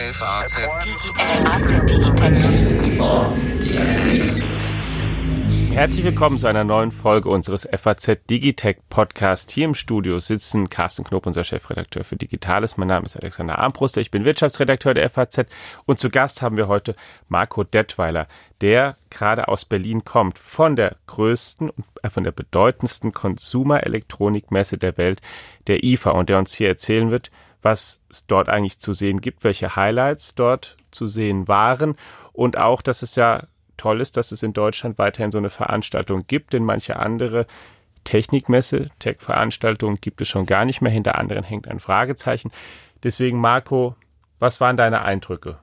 FAZ Herzlich willkommen zu einer neuen Folge unseres FAZ Digitech Podcast. Hier im Studio sitzen Carsten Knob, unser Chefredakteur für Digitales. Mein Name ist Alexander Armbruster. Ich bin Wirtschaftsredakteur der FAZ. Und zu Gast haben wir heute Marco Detweiler, der gerade aus Berlin kommt, von der größten und äh, von der bedeutendsten Konsumerelektronikmesse der Welt, der IFA, und der uns hier erzählen wird, was es dort eigentlich zu sehen gibt, welche Highlights dort zu sehen waren und auch, dass es ja toll ist, dass es in Deutschland weiterhin so eine Veranstaltung gibt, denn manche andere Technikmesse, Tech-Veranstaltungen gibt es schon gar nicht mehr. Hinter anderen hängt ein Fragezeichen. Deswegen, Marco, was waren deine Eindrücke?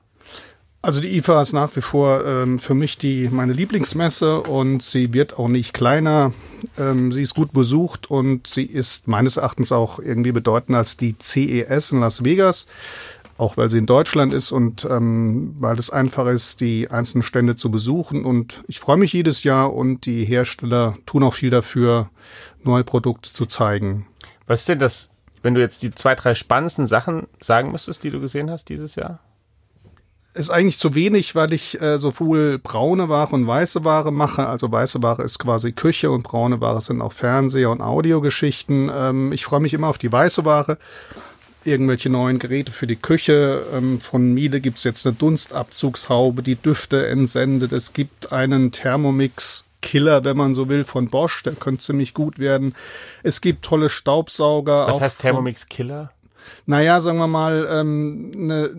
Also die IFA ist nach wie vor ähm, für mich die meine Lieblingsmesse und sie wird auch nicht kleiner. Ähm, sie ist gut besucht und sie ist meines Erachtens auch irgendwie bedeutender als die CES in Las Vegas auch weil sie in Deutschland ist und ähm, weil es einfach ist, die einzelnen Stände zu besuchen. Und ich freue mich jedes Jahr und die Hersteller tun auch viel dafür, neue Produkte zu zeigen. Was ist denn das, wenn du jetzt die zwei, drei spannendsten Sachen sagen müsstest, die du gesehen hast dieses Jahr? Ist eigentlich zu wenig, weil ich äh, sowohl braune Ware und weiße Ware mache. Also weiße Ware ist quasi Küche und braune Ware sind auch Fernseher und Audiogeschichten. Ähm, ich freue mich immer auf die weiße Ware irgendwelche neuen Geräte für die Küche. Ähm, von Miele gibt's jetzt eine Dunstabzugshaube, die Düfte entsendet. Es gibt einen Thermomix Killer, wenn man so will, von Bosch. Der könnte ziemlich gut werden. Es gibt tolle Staubsauger. Was heißt Thermomix Killer? Naja, sagen wir mal, ähm, eine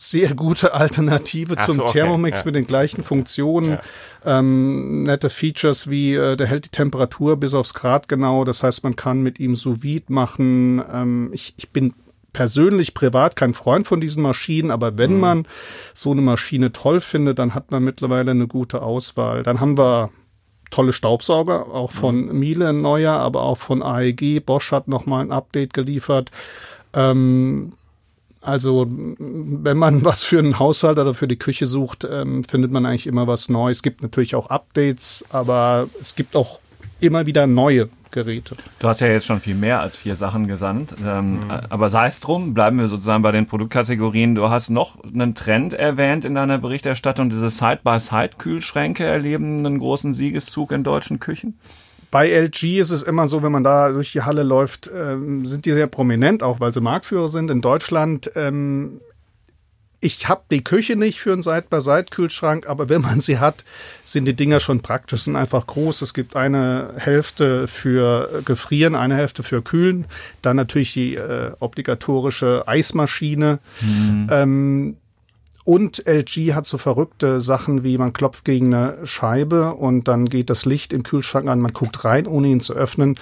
sehr gute Alternative Ach zum so, okay. Thermomix ja. mit den gleichen Funktionen. Ja. Ähm, nette Features wie, äh, der hält die Temperatur bis aufs Grad genau. Das heißt, man kann mit ihm sous machen. Ähm, ich, ich bin persönlich privat kein Freund von diesen Maschinen, aber wenn mhm. man so eine Maschine toll findet, dann hat man mittlerweile eine gute Auswahl. Dann haben wir tolle Staubsauger, auch von mhm. Miele neuer, aber auch von AEG. Bosch hat nochmal ein Update geliefert. Ähm, also, wenn man was für einen Haushalt oder für die Küche sucht, ähm, findet man eigentlich immer was Neues. Es gibt natürlich auch Updates, aber es gibt auch immer wieder neue Geräte. Du hast ja jetzt schon viel mehr als vier Sachen gesandt. Ähm, mhm. Aber sei es drum, bleiben wir sozusagen bei den Produktkategorien. Du hast noch einen Trend erwähnt in deiner Berichterstattung. Diese Side-by-Side-Kühlschränke erleben einen großen Siegeszug in deutschen Küchen. Bei LG ist es immer so, wenn man da durch die Halle läuft, ähm, sind die sehr prominent, auch weil sie Marktführer sind. In Deutschland ähm, ich habe die Küche nicht für einen Side-by-Side-Kühlschrank, aber wenn man sie hat, sind die Dinger schon praktisch, sind einfach groß. Es gibt eine Hälfte für Gefrieren, eine Hälfte für Kühlen, dann natürlich die äh, obligatorische Eismaschine. Mhm. Ähm, und LG hat so verrückte Sachen wie man klopft gegen eine Scheibe und dann geht das Licht im Kühlschrank an, man guckt rein, ohne ihn zu öffnen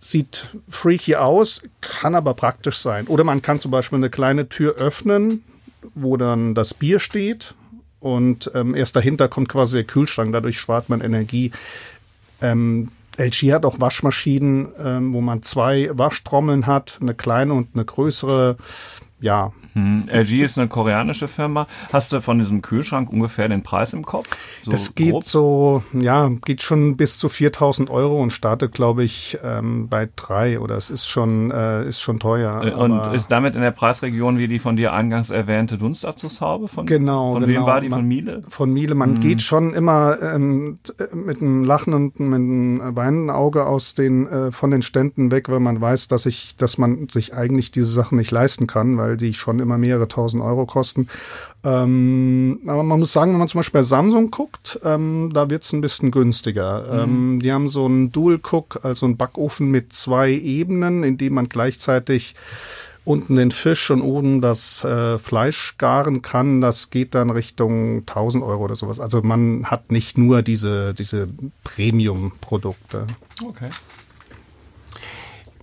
sieht freaky aus, kann aber praktisch sein. Oder man kann zum Beispiel eine kleine Tür öffnen, wo dann das Bier steht und ähm, erst dahinter kommt quasi der Kühlschrank, dadurch spart man Energie. Ähm, LG hat auch Waschmaschinen, ähm, wo man zwei Waschtrommeln hat, eine kleine und eine größere. Ja, hm. LG ist eine koreanische Firma. Hast du von diesem Kühlschrank ungefähr den Preis im Kopf? So das geht grob? so, ja, geht schon bis zu 4000 Euro und startet, glaube ich, ähm, bei drei oder es ist schon, äh, ist schon teuer. Äh, und ist damit in der Preisregion wie die von dir eingangs erwähnte Dunstabzugshaube? Von, genau, Von genau. wem war die? Von Miele? Von Miele. Man hm. geht schon immer ähm, mit einem Lachen und mit einem weinenden Auge aus den, äh, von den Ständen weg, weil man weiß, dass ich, dass man sich eigentlich diese Sachen nicht leisten kann, weil die schon immer mehrere tausend Euro kosten. Ähm, aber man muss sagen, wenn man zum Beispiel bei Samsung guckt, ähm, da wird's ein bisschen günstiger. Mhm. Ähm, die haben so einen Dual Cook, also einen Backofen mit zwei Ebenen, in dem man gleichzeitig unten den Fisch und oben das äh, Fleisch garen kann. Das geht dann Richtung 1000 Euro oder sowas. Also man hat nicht nur diese, diese Premium-Produkte. Okay.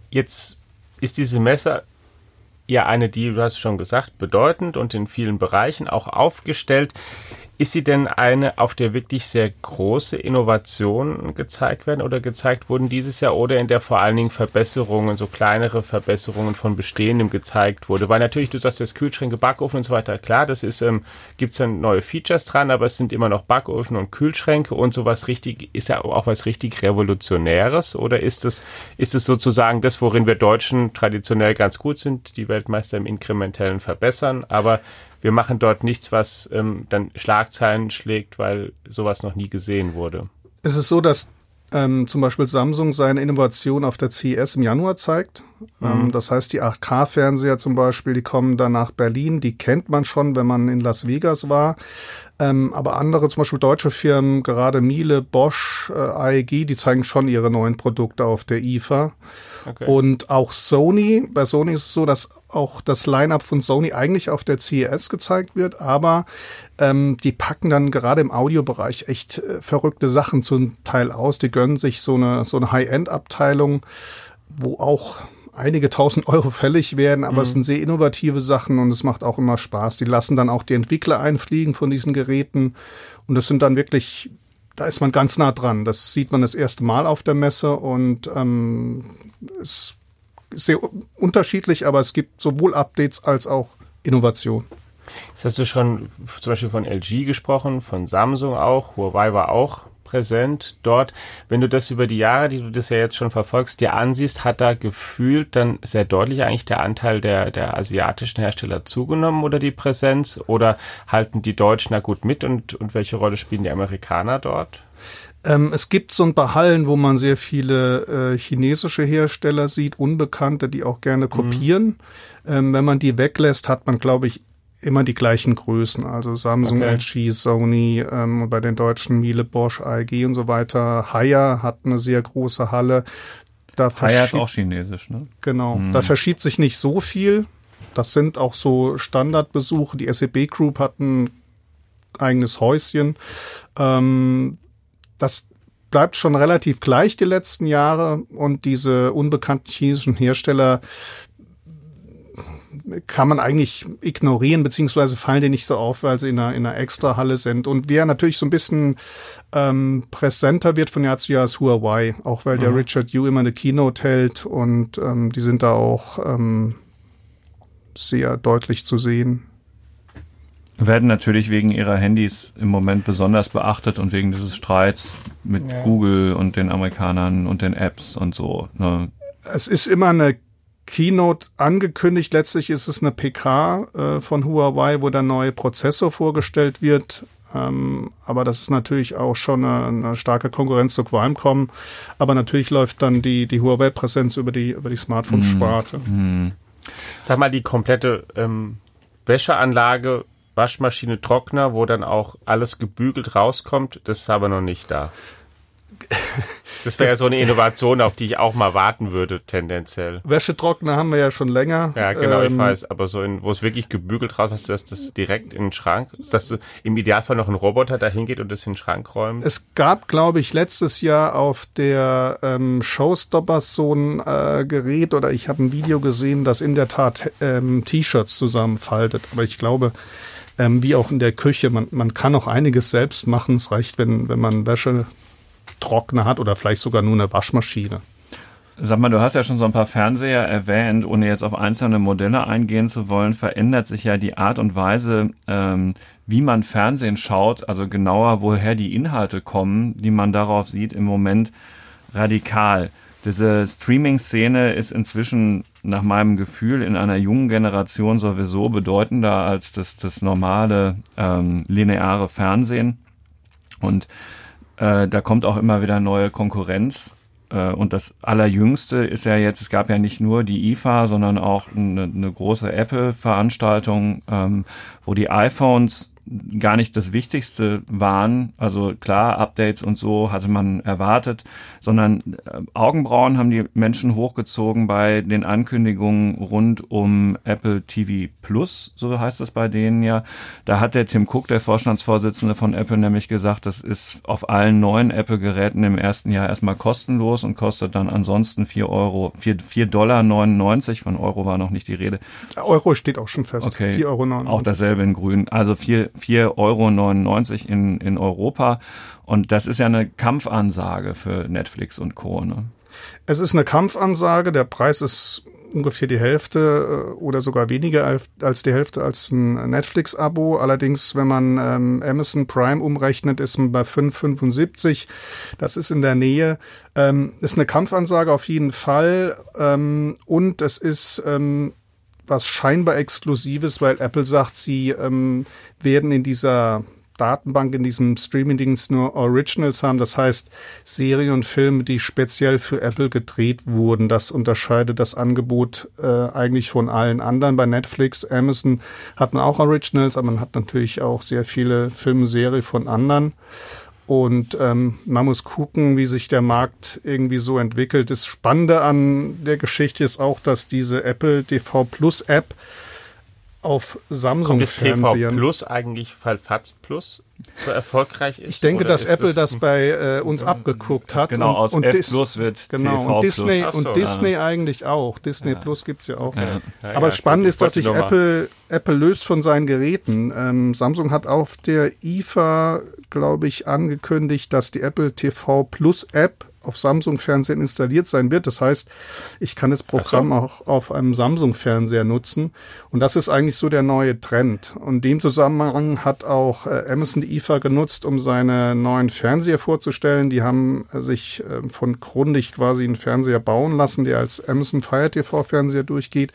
Jetzt ist diese Messe ja eine, die, du hast schon gesagt, bedeutend und in vielen Bereichen auch aufgestellt. Ist sie denn eine, auf der wirklich sehr große Innovationen gezeigt werden oder gezeigt wurden dieses Jahr oder in der vor allen Dingen Verbesserungen, so kleinere Verbesserungen von Bestehendem gezeigt wurde? Weil natürlich, du sagst, das Kühlschränke, Backofen und so weiter, klar, das ist, ähm, gibt's dann neue Features dran, aber es sind immer noch Backofen und Kühlschränke und sowas richtig, ist ja auch was richtig Revolutionäres oder ist es, ist es sozusagen das, worin wir Deutschen traditionell ganz gut sind, die Weltmeister im inkrementellen Verbessern, aber wir machen dort nichts, was ähm, dann Schlagzeilen schlägt, weil sowas noch nie gesehen wurde. Es ist so, dass ähm, zum Beispiel Samsung seine Innovation auf der CES im Januar zeigt. Ähm, mhm. das heißt, die 8K-Fernseher zum Beispiel, die kommen dann nach Berlin, die kennt man schon, wenn man in Las Vegas war. Ähm, aber andere, zum Beispiel deutsche Firmen, gerade Miele, Bosch, äh, AEG, die zeigen schon ihre neuen Produkte auf der IFA. Okay. Und auch Sony, bei Sony ist es so, dass auch das Line-up von Sony eigentlich auf der CES gezeigt wird, aber ähm, die packen dann gerade im Audiobereich echt äh, verrückte Sachen zum Teil aus. Die gönnen sich so eine, so eine High-End-Abteilung, wo auch einige tausend Euro fällig werden, aber mhm. es sind sehr innovative Sachen und es macht auch immer Spaß. Die lassen dann auch die Entwickler einfliegen von diesen Geräten und das sind dann wirklich, da ist man ganz nah dran. Das sieht man das erste Mal auf der Messe und ähm, es ist sehr unterschiedlich, aber es gibt sowohl Updates als auch Innovation. Jetzt hast du schon zum Beispiel von LG gesprochen, von Samsung auch, Huawei war auch präsent dort. Wenn du das über die Jahre, die du das ja jetzt schon verfolgst, dir ansiehst, hat da gefühlt dann sehr deutlich eigentlich der Anteil der, der asiatischen Hersteller zugenommen oder die Präsenz? Oder halten die Deutschen da gut mit und, und welche Rolle spielen die Amerikaner dort? Ähm, es gibt so ein paar Hallen, wo man sehr viele äh, chinesische Hersteller sieht, Unbekannte, die auch gerne mhm. kopieren. Mhm. Ähm, wenn man die weglässt, hat man, glaube ich, immer die gleichen Größen, also Samsung, okay. LG, Sony, ähm, bei den deutschen Miele, Bosch, AEG und so weiter. Haier hat eine sehr große Halle. Da Haier ist auch chinesisch, ne? Genau. Hm. Da verschiebt sich nicht so viel. Das sind auch so Standardbesuche. Die SEB Group hat ein eigenes Häuschen. Ähm, das bleibt schon relativ gleich die letzten Jahre und diese unbekannten chinesischen Hersteller kann man eigentlich ignorieren, beziehungsweise fallen die nicht so auf, weil sie in einer, in einer Extra-Halle sind. Und wer natürlich so ein bisschen ähm, präsenter wird von Jahr zu Jahr ist Huawei, auch weil mhm. der Richard Yu immer eine Keynote hält und ähm, die sind da auch ähm, sehr deutlich zu sehen. Werden natürlich wegen ihrer Handys im Moment besonders beachtet und wegen dieses Streits mit ja. Google und den Amerikanern und den Apps und so. Ne? Es ist immer eine Keynote angekündigt. Letztlich ist es eine PK äh, von Huawei, wo der neue Prozessor vorgestellt wird. Ähm, aber das ist natürlich auch schon eine, eine starke Konkurrenz zu Qualcomm. Aber natürlich läuft dann die, die Huawei-Präsenz über die, über die Smartphone-Sparte. Mhm. Sag mal, die komplette ähm, Wäscheanlage, Waschmaschine, Trockner, wo dann auch alles gebügelt rauskommt, das ist aber noch nicht da. Das wäre ja so eine Innovation, auf die ich auch mal warten würde, tendenziell. Wäschetrockner haben wir ja schon länger. Ja, genau, ähm, ich weiß. Aber so, in, wo es wirklich gebügelt raus ist, dass das direkt in den Schrank, dass im Idealfall noch ein Roboter da hingeht und das in den Schrank räumt. Es gab, glaube ich, letztes Jahr auf der ähm, Showstoppers so ein äh, Gerät oder ich habe ein Video gesehen, das in der Tat ähm, T-Shirts zusammenfaltet. Aber ich glaube, ähm, wie auch in der Küche, man, man kann auch einiges selbst machen. Es reicht, wenn, wenn man Wäsche Trockner hat oder vielleicht sogar nur eine Waschmaschine. Sag mal, du hast ja schon so ein paar Fernseher erwähnt, ohne jetzt auf einzelne Modelle eingehen zu wollen, verändert sich ja die Art und Weise, ähm, wie man Fernsehen schaut, also genauer, woher die Inhalte kommen, die man darauf sieht, im Moment radikal. Diese Streaming-Szene ist inzwischen nach meinem Gefühl in einer jungen Generation sowieso bedeutender als das, das normale ähm, lineare Fernsehen. Und äh, da kommt auch immer wieder neue Konkurrenz. Äh, und das Allerjüngste ist ja jetzt, es gab ja nicht nur die IFA, sondern auch eine, eine große Apple-Veranstaltung, ähm, wo die iPhones gar nicht das Wichtigste waren. Also klar, Updates und so hatte man erwartet, sondern äh, Augenbrauen haben die Menschen hochgezogen bei den Ankündigungen rund um Apple TV Plus, so heißt das bei denen ja. Da hat der Tim Cook, der Vorstandsvorsitzende von Apple, nämlich gesagt, das ist auf allen neuen Apple-Geräten im ersten Jahr erstmal kostenlos und kostet dann ansonsten vier Euro, vier, vier Dollar 99. Von Euro war noch nicht die Rede. Euro steht auch schon fest. Okay. 4,99 Euro. Auch dasselbe in grün. Also vier, 4,99 Euro in, in Europa. Und das ist ja eine Kampfansage für Netflix und Co. Ne? Es ist eine Kampfansage. Der Preis ist ungefähr die Hälfte äh, oder sogar weniger als die Hälfte als ein Netflix-Abo. Allerdings, wenn man ähm, Amazon Prime umrechnet, ist man bei 5,75. Das ist in der Nähe. Ähm, ist eine Kampfansage auf jeden Fall. Ähm, und es ist ähm, was scheinbar Exklusives, weil Apple sagt, sie ähm, werden in dieser Datenbank in diesem Streaming-Dings nur Originals haben. Das heißt, Serien und Filme, die speziell für Apple gedreht wurden. Das unterscheidet das Angebot äh, eigentlich von allen anderen. Bei Netflix, Amazon hat man auch Originals, aber man hat natürlich auch sehr viele Filme, Serien von anderen. Und ähm, man muss gucken, wie sich der Markt irgendwie so entwickelt. Das Spannende an der Geschichte ist auch, dass diese Apple TV Plus App auf Samsung-Fernsehern. Plus eigentlich Fall Fatz Plus so erfolgreich ist? Ich denke, dass Apple das, das bei äh, uns abgeguckt hat. Genau, aus und F Plus wird genau, TV und Disney, Plus. Und Disney ja. eigentlich auch. Disney ja. Plus gibt's ja auch. Ja. Aber das Spannende ist, dass sich Apple, Apple löst von seinen Geräten. Ähm, Samsung hat auf der IFA, glaube ich, angekündigt, dass die Apple TV Plus App auf Samsung-Fernsehen installiert sein wird. Das heißt, ich kann das Programm so. auch auf einem Samsung-Fernseher nutzen. Und das ist eigentlich so der neue Trend. Und in dem Zusammenhang hat auch äh, Amazon die IFA genutzt, um seine neuen Fernseher vorzustellen. Die haben äh, sich äh, von Grundig quasi einen Fernseher bauen lassen, der als Amazon Fire TV Fernseher durchgeht.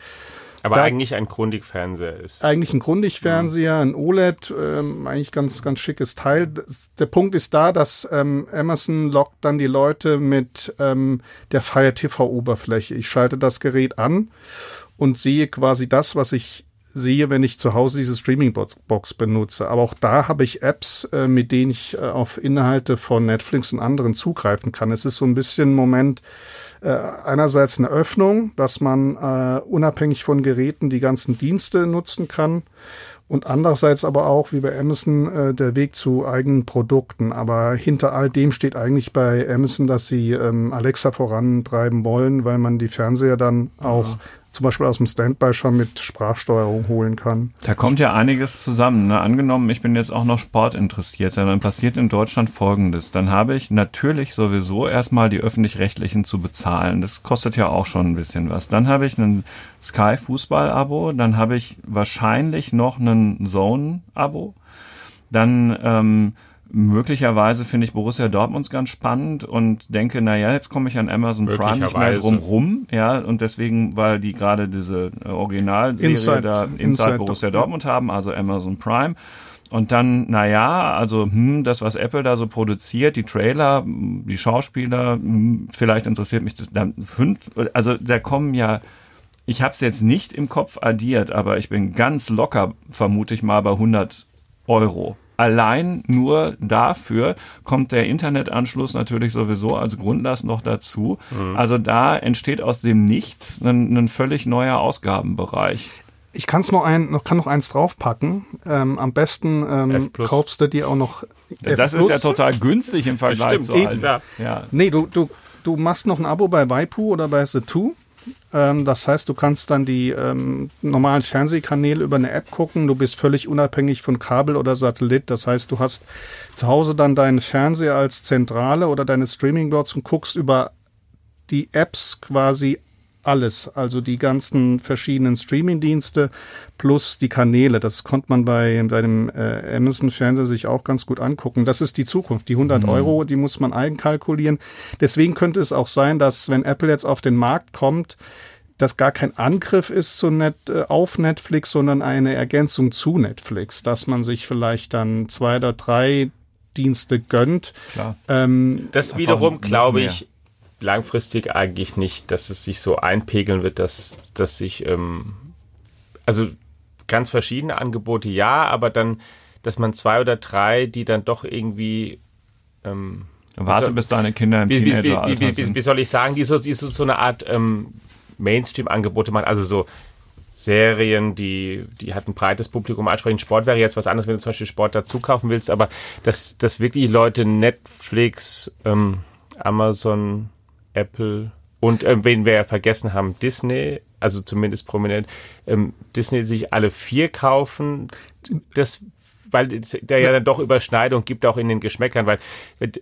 Aber da eigentlich ein Grundig-Fernseher ist. Eigentlich ein Grundig-Fernseher, ein OLED, ähm, eigentlich ganz, ganz schickes Teil. Das, der Punkt ist da, dass ähm, Amazon lockt dann die Leute mit ähm, der Fire TV-Oberfläche. Ich schalte das Gerät an und sehe quasi das, was ich sehe, wenn ich zu Hause diese Streaming-Box benutze. Aber auch da habe ich Apps, äh, mit denen ich äh, auf Inhalte von Netflix und anderen zugreifen kann. Es ist so ein bisschen ein Moment, äh, einerseits eine Öffnung, dass man äh, unabhängig von Geräten die ganzen Dienste nutzen kann und andererseits aber auch, wie bei Amazon, äh, der Weg zu eigenen Produkten. Aber hinter all dem steht eigentlich bei Amazon, dass sie ähm, Alexa vorantreiben wollen, weil man die Fernseher dann auch zum Beispiel aus dem Standby schon mit Sprachsteuerung holen kann. Da kommt ja einiges zusammen. Ne? Angenommen, ich bin jetzt auch noch Sport interessiert, dann passiert in Deutschland Folgendes. Dann habe ich natürlich sowieso erstmal die öffentlich-rechtlichen zu bezahlen. Das kostet ja auch schon ein bisschen was. Dann habe ich ein Sky Fußball-Abo, dann habe ich wahrscheinlich noch ein Zone-Abo. Dann ähm, möglicherweise finde ich Borussia Dortmund ganz spannend und denke, naja, jetzt komme ich an Amazon Prime nicht mehr drum rum, ja, und deswegen, weil die gerade diese äh, Originalserie Inside, da Inside, Inside Borussia Dortmund haben, also Amazon Prime. Und dann, naja, also hm, das, was Apple da so produziert, die Trailer, die Schauspieler, hm, vielleicht interessiert mich das dann fünf, also da kommen ja, ich habe es jetzt nicht im Kopf addiert, aber ich bin ganz locker, vermute ich mal, bei 100 Euro allein nur dafür kommt der Internetanschluss natürlich sowieso als Grundlast noch dazu. Mhm. Also da entsteht aus dem Nichts ein, ein völlig neuer Ausgabenbereich. Ich kann's noch ein, noch kann noch eins draufpacken. Ähm, am besten ähm, kaufst du dir auch noch. F das ist ja total günstig im Vergleich zu allen. Ja. Nee, du, du, du machst noch ein Abo bei Waipu oder bei The2 ähm, das heißt, du kannst dann die ähm, normalen Fernsehkanäle über eine App gucken. Du bist völlig unabhängig von Kabel oder Satellit. Das heißt, du hast zu Hause dann deinen Fernseher als Zentrale oder deine Streaming-Boards und guckst über die Apps quasi alles, also die ganzen verschiedenen Streaming-Dienste plus die Kanäle. Das konnte man bei seinem äh, Amazon-Fernseher sich auch ganz gut angucken. Das ist die Zukunft. Die 100 mhm. Euro, die muss man eigenkalkulieren. Deswegen könnte es auch sein, dass wenn Apple jetzt auf den Markt kommt, das gar kein Angriff ist zu Net, äh, auf Netflix, sondern eine Ergänzung zu Netflix, dass man sich vielleicht dann zwei oder drei Dienste gönnt. Klar. Ähm, das wiederum, glaube ich, langfristig eigentlich nicht, dass es sich so einpegeln wird, dass, dass sich, ähm, also ganz verschiedene Angebote ja, aber dann, dass man zwei oder drei, die dann doch irgendwie ähm, Warte, bis deine Kinder im wie, Teenageralter wie, wie, wie, wie, soll ich sagen, die so, die so, so eine Art ähm, Mainstream-Angebote machen, also so Serien, die, die hat ein breites Publikum ansprechen. Sport wäre jetzt was anderes, wenn du zum Beispiel Sport dazu kaufen willst, aber dass, dass wirklich Leute Netflix, ähm, Amazon, Apple und äh, wen wir ja vergessen haben, Disney, also zumindest prominent, ähm, Disney sich alle vier kaufen, das weil der ja dann doch Überschneidung gibt auch in den Geschmäckern, weil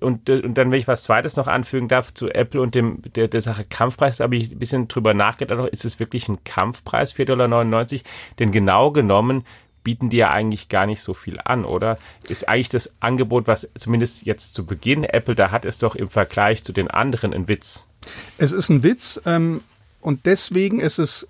und, und dann wenn ich was zweites noch anfügen darf zu Apple und dem der, der Sache Kampfpreis, habe ich ein bisschen drüber nachgedacht, ist es wirklich ein Kampfpreis 4,99 Dollar? Denn genau genommen bieten die ja eigentlich gar nicht so viel an, oder? Ist eigentlich das Angebot, was zumindest jetzt zu Beginn Apple da hat, ist doch im Vergleich zu den anderen ein Witz. Es ist ein Witz ähm, und deswegen ist es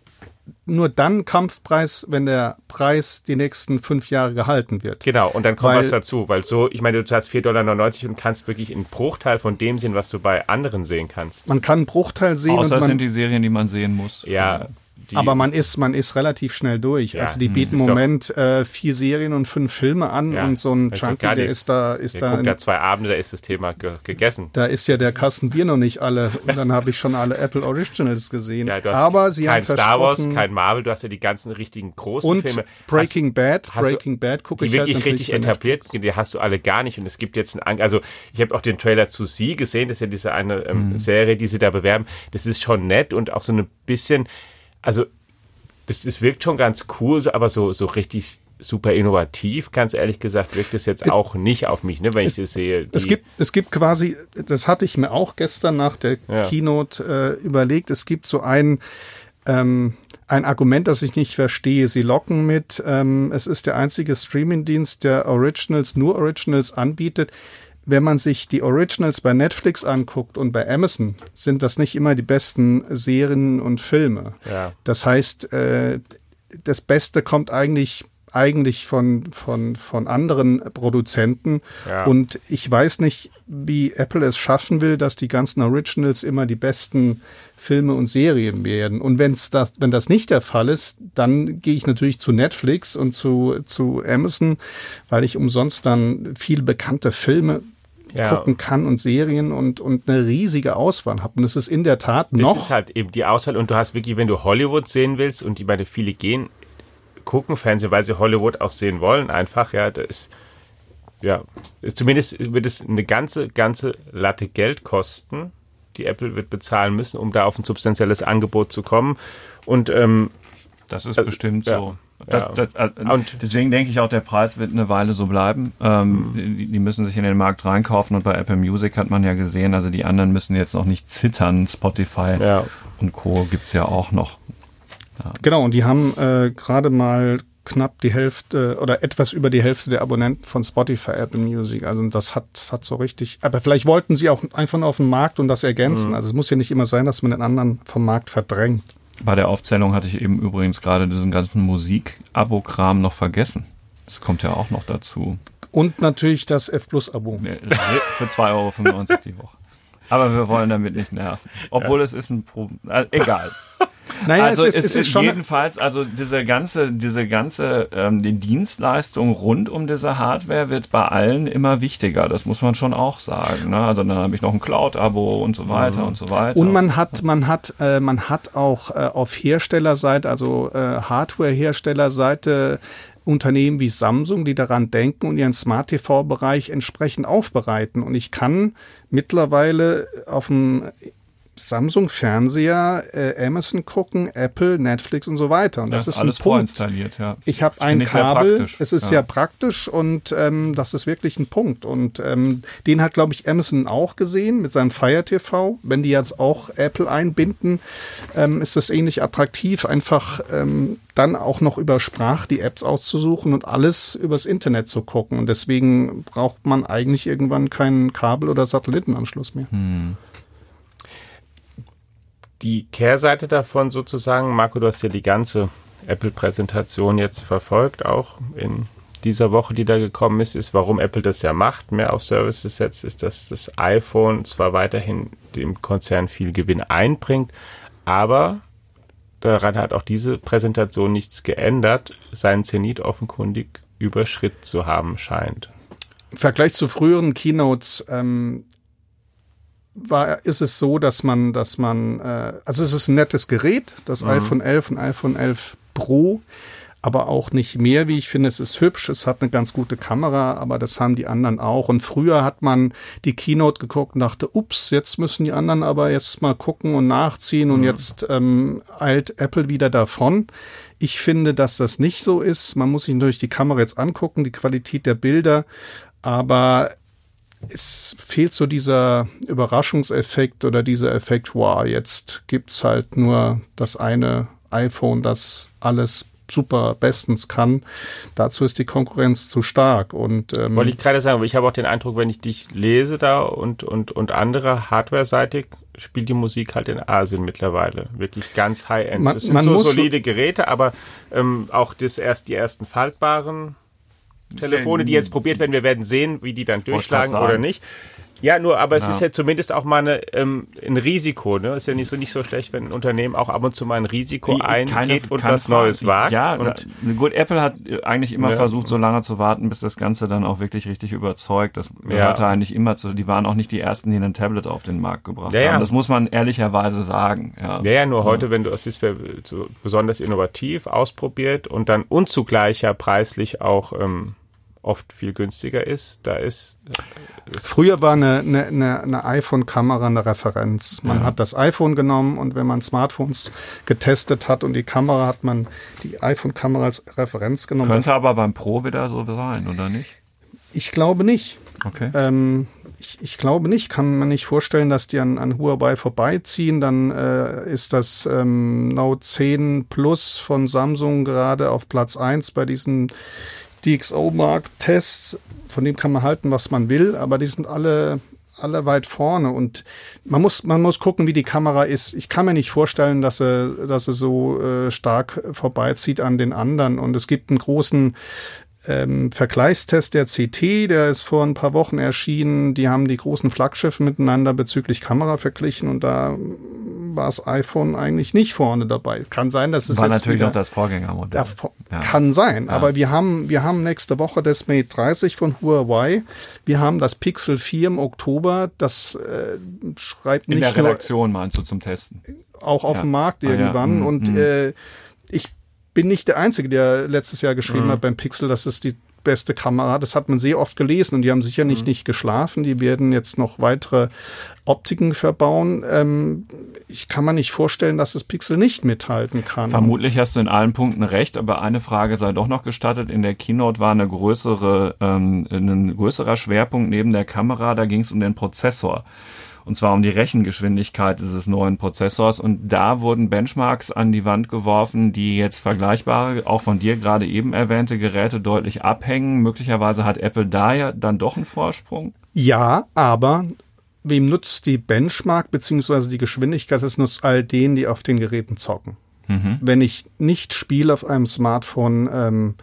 nur dann Kampfpreis, wenn der Preis die nächsten fünf Jahre gehalten wird. Genau, und dann kommt weil, was dazu, weil so, ich meine, du hast 4,99 Dollar und kannst wirklich einen Bruchteil von dem sehen, was du bei anderen sehen kannst. Man kann einen Bruchteil sehen. Außer es sind die Serien, die man sehen muss. Ja, die, aber man ist, man ist relativ schnell durch. Ja, also die bieten im Moment äh, vier Serien und fünf Filme an ja, und so ein Junkie, der ist da, ist der da. Guckt da zwei Abende, da ist das Thema ge gegessen. Da ist ja der Kasten Bier noch nicht alle. Und dann habe ich schon alle Apple Originals gesehen. Ja, aber sie kein haben Star Wars, kein Marvel, du hast ja die ganzen richtigen großen und Filme. Breaking hast, Bad, hast Breaking Bad gucke ich Die wirklich halt richtig etabliert, die hast du alle gar nicht. Und es gibt jetzt ein, also ich habe auch den Trailer zu Sie gesehen, das ist ja diese eine ähm, mhm. Serie, die sie da bewerben. Das ist schon nett und auch so ein bisschen, also es, es wirkt schon ganz cool, aber so, so richtig super innovativ, ganz ehrlich gesagt, wirkt es jetzt auch nicht auf mich, ne, wenn ich das sehe. Es gibt, es gibt quasi, das hatte ich mir auch gestern nach der ja. Keynote äh, überlegt, es gibt so ein, ähm, ein Argument, das ich nicht verstehe. Sie locken mit, ähm, es ist der einzige Streamingdienst, der Originals, nur Originals anbietet wenn man sich die Originals bei Netflix anguckt und bei Amazon, sind das nicht immer die besten Serien und Filme. Ja. Das heißt, äh, das Beste kommt eigentlich eigentlich von, von, von anderen Produzenten. Ja. Und ich weiß nicht, wie Apple es schaffen will, dass die ganzen Originals immer die besten Filme und Serien werden. Und wenn's das, wenn das nicht der Fall ist, dann gehe ich natürlich zu Netflix und zu, zu Amazon, weil ich umsonst dann viel bekannte Filme ja. gucken kann und Serien und, und eine riesige Auswahl habe. Und es ist in der Tat noch. Das ist halt eben die Auswahl und du hast wirklich, wenn du Hollywood sehen willst und die meine viele gehen, gucken Fernsehen, weil sie Hollywood auch sehen wollen, einfach, ja, da ist, ja, zumindest wird es eine ganze, ganze Latte Geld kosten, die Apple wird bezahlen müssen, um da auf ein substanzielles Angebot zu kommen. Und ähm, das ist äh, bestimmt ja. Das, ja. das, äh, und deswegen denke ich auch, der Preis wird eine Weile so bleiben. Ähm, mhm. die, die, müssen sich in den Markt reinkaufen und bei Apple Music hat man ja gesehen, also die anderen müssen jetzt noch nicht zittern. Spotify ja. und Co. gibt's ja auch noch. Ja. Genau, und die haben äh, gerade mal knapp die Hälfte oder etwas über die Hälfte der Abonnenten von Spotify Apple Music. Also das hat, hat so richtig, aber vielleicht wollten sie auch einfach auf den Markt und das ergänzen. Mhm. Also es muss ja nicht immer sein, dass man den anderen vom Markt verdrängt. Bei der Aufzählung hatte ich eben übrigens gerade diesen ganzen Musik-Abo-Kram noch vergessen. Das kommt ja auch noch dazu. Und natürlich das F Plus Abo. für 2,95 Euro die Woche. Aber wir wollen damit nicht nerven. Obwohl ja. es ist ein Problem. Also, egal. Naja, also es ist, es ist, schon jedenfalls, also diese ganze, diese ganze ähm, die Dienstleistung rund um diese Hardware wird bei allen immer wichtiger. Das muss man schon auch sagen. Ne? Also dann habe ich noch ein Cloud-Abo und so weiter mhm. und so weiter. Und man hat, man hat, äh, man hat auch äh, auf Herstellerseite, also äh, Hardware-Herstellerseite Unternehmen wie Samsung, die daran denken und ihren Smart TV-Bereich entsprechend aufbereiten. Und ich kann mittlerweile auf dem Samsung-Fernseher, äh, Amazon gucken, Apple, Netflix und so weiter. Und das ja, ist alles ein Punkt. vorinstalliert, ja. Ich habe ein Kabel, es ist ja. sehr praktisch und ähm, das ist wirklich ein Punkt. Und ähm, den hat, glaube ich, Amazon auch gesehen mit seinem Fire TV. Wenn die jetzt auch Apple einbinden, ähm, ist das ähnlich attraktiv, einfach ähm, dann auch noch über Sprach die Apps auszusuchen und alles übers Internet zu gucken. Und deswegen braucht man eigentlich irgendwann keinen Kabel- oder Satellitenanschluss mehr. Hm die Kehrseite davon sozusagen, Marco, du hast ja die ganze Apple-Präsentation jetzt verfolgt, auch in dieser Woche, die da gekommen ist, ist, warum Apple das ja macht, mehr auf Services setzt, ist, dass das iPhone zwar weiterhin dem Konzern viel Gewinn einbringt, aber daran hat auch diese Präsentation nichts geändert, seinen Zenit offenkundig überschritt zu haben scheint. Im Vergleich zu früheren Keynotes ähm, war, ist es so, dass man, dass man, äh, also es ist ein nettes Gerät, das mhm. iPhone 11 und iPhone 11 Pro, aber auch nicht mehr, wie ich finde. Es ist hübsch, es hat eine ganz gute Kamera, aber das haben die anderen auch. Und früher hat man die Keynote geguckt und dachte, ups, jetzt müssen die anderen aber jetzt mal gucken und nachziehen mhm. und jetzt ähm, eilt Apple wieder davon. Ich finde, dass das nicht so ist. Man muss sich natürlich die Kamera jetzt angucken, die Qualität der Bilder, aber es fehlt so dieser Überraschungseffekt oder dieser Effekt, wow, jetzt gibt's halt nur das eine iPhone, das alles super bestens kann. Dazu ist die Konkurrenz zu stark. Und ähm, wollte ich gerade sagen, ich habe auch den Eindruck, wenn ich dich lese da und und und andere Hardware-seitig spielt die Musik halt in Asien mittlerweile wirklich ganz High-End. Das sind so solide Geräte, aber ähm, auch das erst die ersten faltbaren Telefone, die jetzt probiert werden. Wir werden sehen, wie die dann durchschlagen oder nicht. Ja, nur, aber es ja. ist ja zumindest auch mal eine, ähm, ein Risiko. Ne? Ist ja nicht so nicht so schlecht, wenn ein Unternehmen auch ab und zu mal ein Risiko eingeht keine, und was Frage. Neues wagt. Ja, und gut, Apple hat eigentlich immer ja. versucht, so lange zu warten, bis das Ganze dann auch wirklich richtig überzeugt. Das gehörte ja. eigentlich immer zu, die waren auch nicht die ersten, die ein Tablet auf den Markt gebracht ja, haben. Das muss man ehrlicherweise sagen. Ja, ja, nur heute, wenn du es ist so besonders innovativ, ausprobiert und dann unzugleicher preislich auch ähm, oft viel günstiger ist. Da ist. ist Früher war eine, eine, eine iPhone-Kamera eine Referenz. Man ja. hat das iPhone genommen und wenn man Smartphones getestet hat und die Kamera hat man die iPhone-Kamera als Referenz genommen. Könnte aber beim Pro wieder so sein, oder nicht? Ich glaube nicht. Okay. Ähm, ich, ich glaube nicht, kann man nicht vorstellen, dass die an, an Huawei vorbeiziehen. Dann äh, ist das ähm, Note 10 Plus von Samsung gerade auf Platz 1 bei diesen DxO-Markt-Tests, von dem kann man halten, was man will, aber die sind alle alle weit vorne und man muss man muss gucken, wie die Kamera ist. Ich kann mir nicht vorstellen, dass sie dass sie so äh, stark vorbeizieht an den anderen und es gibt einen großen ähm, Vergleichstest der CT, der ist vor ein paar Wochen erschienen. Die haben die großen Flaggschiffe miteinander bezüglich Kamera verglichen und da war das iPhone eigentlich nicht vorne dabei. Kann sein, dass es war jetzt natürlich auch das Vorgängermodell. Ja. Kann sein, ja. aber wir haben wir haben nächste Woche das Mate 30 von Huawei. Wir haben das Pixel 4 im Oktober. Das äh, schreibt nicht in der Redaktion meinst du zum Testen? Auch auf ja. dem Markt irgendwann ah, mhm. und mhm. äh, ich bin nicht der Einzige, der letztes Jahr geschrieben mhm. hat beim Pixel, dass es die beste Kamera. Das hat man sehr oft gelesen und die haben sicher nicht, mhm. nicht geschlafen. Die werden jetzt noch weitere Optiken verbauen. Ähm, ich kann mir nicht vorstellen, dass das Pixel nicht mithalten kann. Vermutlich hast du in allen Punkten recht, aber eine Frage sei doch noch gestattet. In der Keynote war eine größere, ähm, ein größerer Schwerpunkt neben der Kamera, da ging es um den Prozessor und zwar um die Rechengeschwindigkeit dieses neuen Prozessors. Und da wurden Benchmarks an die Wand geworfen, die jetzt vergleichbare, auch von dir gerade eben erwähnte Geräte deutlich abhängen. Möglicherweise hat Apple da ja dann doch einen Vorsprung. Ja, aber wem nutzt die Benchmark beziehungsweise die Geschwindigkeit? Es nutzt all denen, die auf den Geräten zocken. Mhm. Wenn ich nicht spiele auf einem Smartphone, ähm,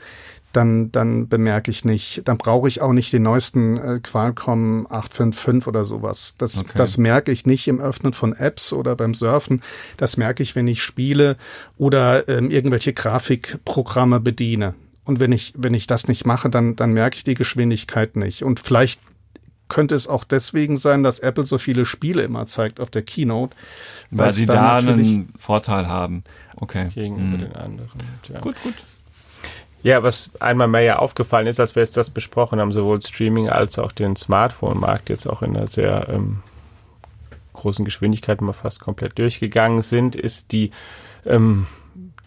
dann, dann bemerke ich nicht, dann brauche ich auch nicht den neuesten äh, Qualcomm 855 oder sowas. Das, okay. das merke ich nicht im Öffnen von Apps oder beim Surfen. Das merke ich, wenn ich spiele oder ähm, irgendwelche Grafikprogramme bediene. Und wenn ich, wenn ich das nicht mache, dann, dann merke ich die Geschwindigkeit nicht. Und vielleicht könnte es auch deswegen sein, dass Apple so viele Spiele immer zeigt auf der Keynote. Weil sie da einen Vorteil haben. Okay. Gegenüber hm. den anderen. Ja. Gut, gut. Ja, was einmal mehr ja aufgefallen ist, als wir jetzt das besprochen haben, sowohl Streaming als auch den Smartphone-Markt jetzt auch in einer sehr ähm, großen Geschwindigkeit mal fast komplett durchgegangen sind, ist die ähm,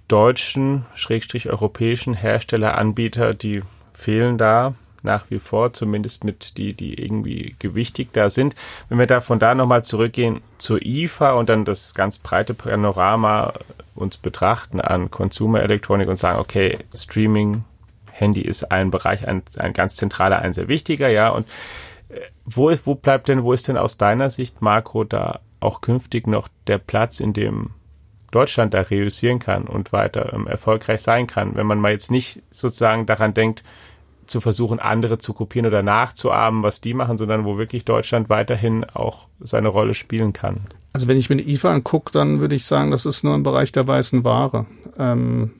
deutschen, schrägstrich europäischen Herstelleranbieter, die fehlen da nach wie vor, zumindest mit die, die irgendwie gewichtig da sind. Wenn wir da von da nochmal zurückgehen zur IFA und dann das ganz breite Panorama uns betrachten an Consumer Electronic und sagen, okay, Streaming, Handy ist ein Bereich, ein, ein ganz zentraler, ein sehr wichtiger, ja. Und äh, wo, wo bleibt denn, wo ist denn aus deiner Sicht, Marco, da auch künftig noch der Platz, in dem Deutschland da reüssieren kann und weiter ähm, erfolgreich sein kann, wenn man mal jetzt nicht sozusagen daran denkt, zu versuchen, andere zu kopieren oder nachzuahmen, was die machen, sondern wo wirklich Deutschland weiterhin auch seine Rolle spielen kann. Also wenn ich mir die IFA angucke, dann würde ich sagen, das ist nur im Bereich der weißen Ware. Ähm,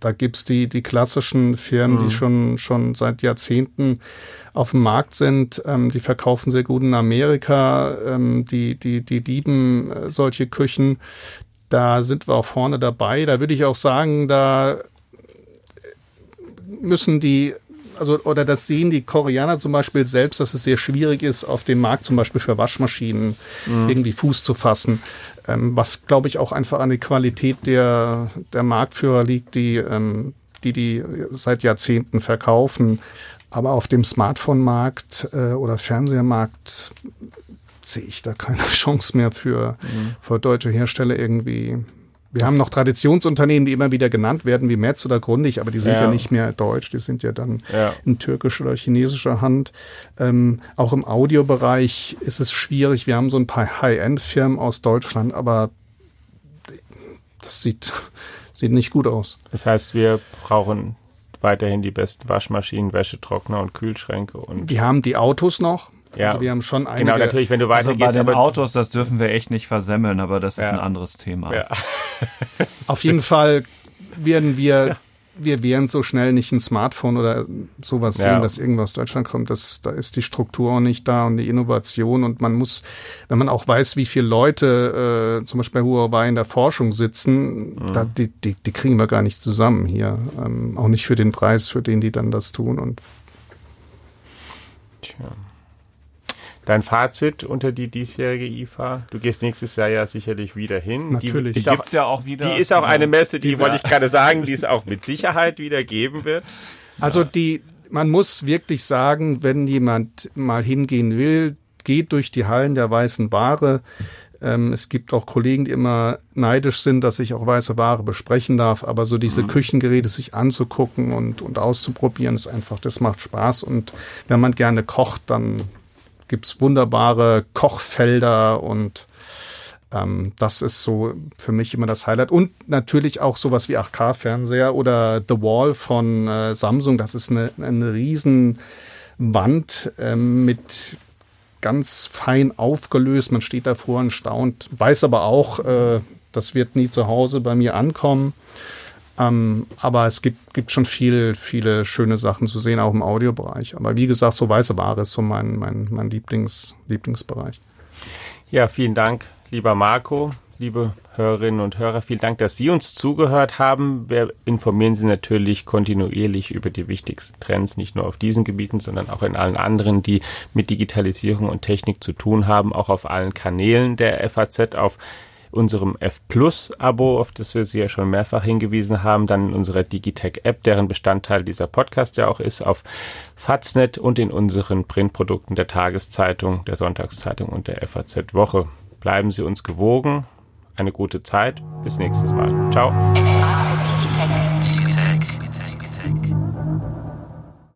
da gibt's die, die klassischen Firmen, mhm. die schon, schon seit Jahrzehnten auf dem Markt sind. Ähm, die verkaufen sehr gut in Amerika. Ähm, die, die, die lieben äh, solche Küchen. Da sind wir auch vorne dabei. Da würde ich auch sagen, da müssen die also oder das sehen die Koreaner zum Beispiel selbst, dass es sehr schwierig ist, auf dem Markt zum Beispiel für Waschmaschinen mhm. irgendwie Fuß zu fassen. Ähm, was glaube ich auch einfach an der Qualität der, der Marktführer liegt, die, ähm, die die seit Jahrzehnten verkaufen. Aber auf dem Smartphone-Markt äh, oder Fernsehermarkt sehe ich da keine Chance mehr für, mhm. für deutsche Hersteller irgendwie Wir haben noch Traditionsunternehmen, die immer wieder genannt werden, wie Metz oder Grundig, aber die sind ja, Ja. nicht mehr deutsch, die sind ja dann Ja. in türkischer oder chinesischer Hand. Ähm, auch im Audiobereich ist es schwierig. Wir haben so ein paar High-End-Firmen aus Deutschland, aber das sieht, sieht nicht gut aus. Das heißt, wir brauchen weiterhin die besten Waschmaschinen, Wäschetrockner und Kühlschränke und Wir haben die Autos noch. Ja. Also wir haben schon einige. genau natürlich, wenn du Also bei weitergehst, den aber Autos, das dürfen wir echt nicht versemmeln, aber das ist Ja. ein anderes Thema. Ja. Auf jeden Fall werden wir, wir werden so schnell nicht ein Smartphone oder sowas Ja. sehen, dass irgendwas aus Deutschland kommt. Das, da ist die Struktur auch nicht da und die Innovation und man muss, wenn man auch weiß, wie viele Leute äh, zum Beispiel bei Huawei in der Forschung sitzen, Mhm. da, die, die, die kriegen wir gar nicht zusammen hier. Ähm, auch nicht für den Preis, für den die dann das tun. Und Tja. Dein Fazit unter die diesjährige IFA? Du gehst nächstes Jahr ja sicherlich wieder hin. Natürlich. Die Die ist, auch, gibt's ja auch wieder. die ist auch eine Messe, die, Die wollte ich gerade sagen, die es auch mit Sicherheit wieder geben wird. Also die, man muss wirklich sagen, wenn jemand mal hingehen will, geht durch die Hallen der weißen Ware. Ähm, es gibt auch Kollegen, die immer neidisch sind, dass ich auch weiße Ware besprechen darf. Aber so diese Küchengeräte sich anzugucken und, und auszuprobieren, ist einfach, das macht Spaß. Und wenn man gerne kocht, dann gibt's wunderbare Kochfelder und ähm, das ist so für mich immer das Highlight. Und natürlich auch sowas wie 8K-Fernseher oder The Wall von äh, Samsung. Das ist eine, eine riesen Wand ähm, mit ganz fein aufgelöst. Man steht davor und staunt, weiß aber auch, äh, das wird nie zu Hause bei mir ankommen. Ähm, aber es gibt, gibt schon viel, viele schöne Sachen zu sehen, auch im Audiobereich. Aber wie gesagt, so weiße Ware ist so mein, mein, mein Lieblings, Lieblingsbereich. Ja, vielen Dank, lieber Marco, liebe Hörerinnen und Hörer. Vielen Dank, dass Sie uns zugehört haben. Wir informieren Sie natürlich kontinuierlich über die wichtigsten Trends, nicht nur auf diesen Gebieten, sondern auch in allen anderen, die mit Digitalisierung und Technik zu tun haben, auch auf allen Kanälen der FAZ, auf unserem F Plus Abo, auf das wir Sie ja schon mehrfach hingewiesen haben, dann in unserer Digitech App, deren Bestandteil dieser Podcast ja auch ist, auf Faznet und in unseren Printprodukten der Tageszeitung, der Sonntagszeitung und der FAZ Woche. Bleiben Sie uns gewogen. Eine gute Zeit. Bis nächstes Mal. Ciao.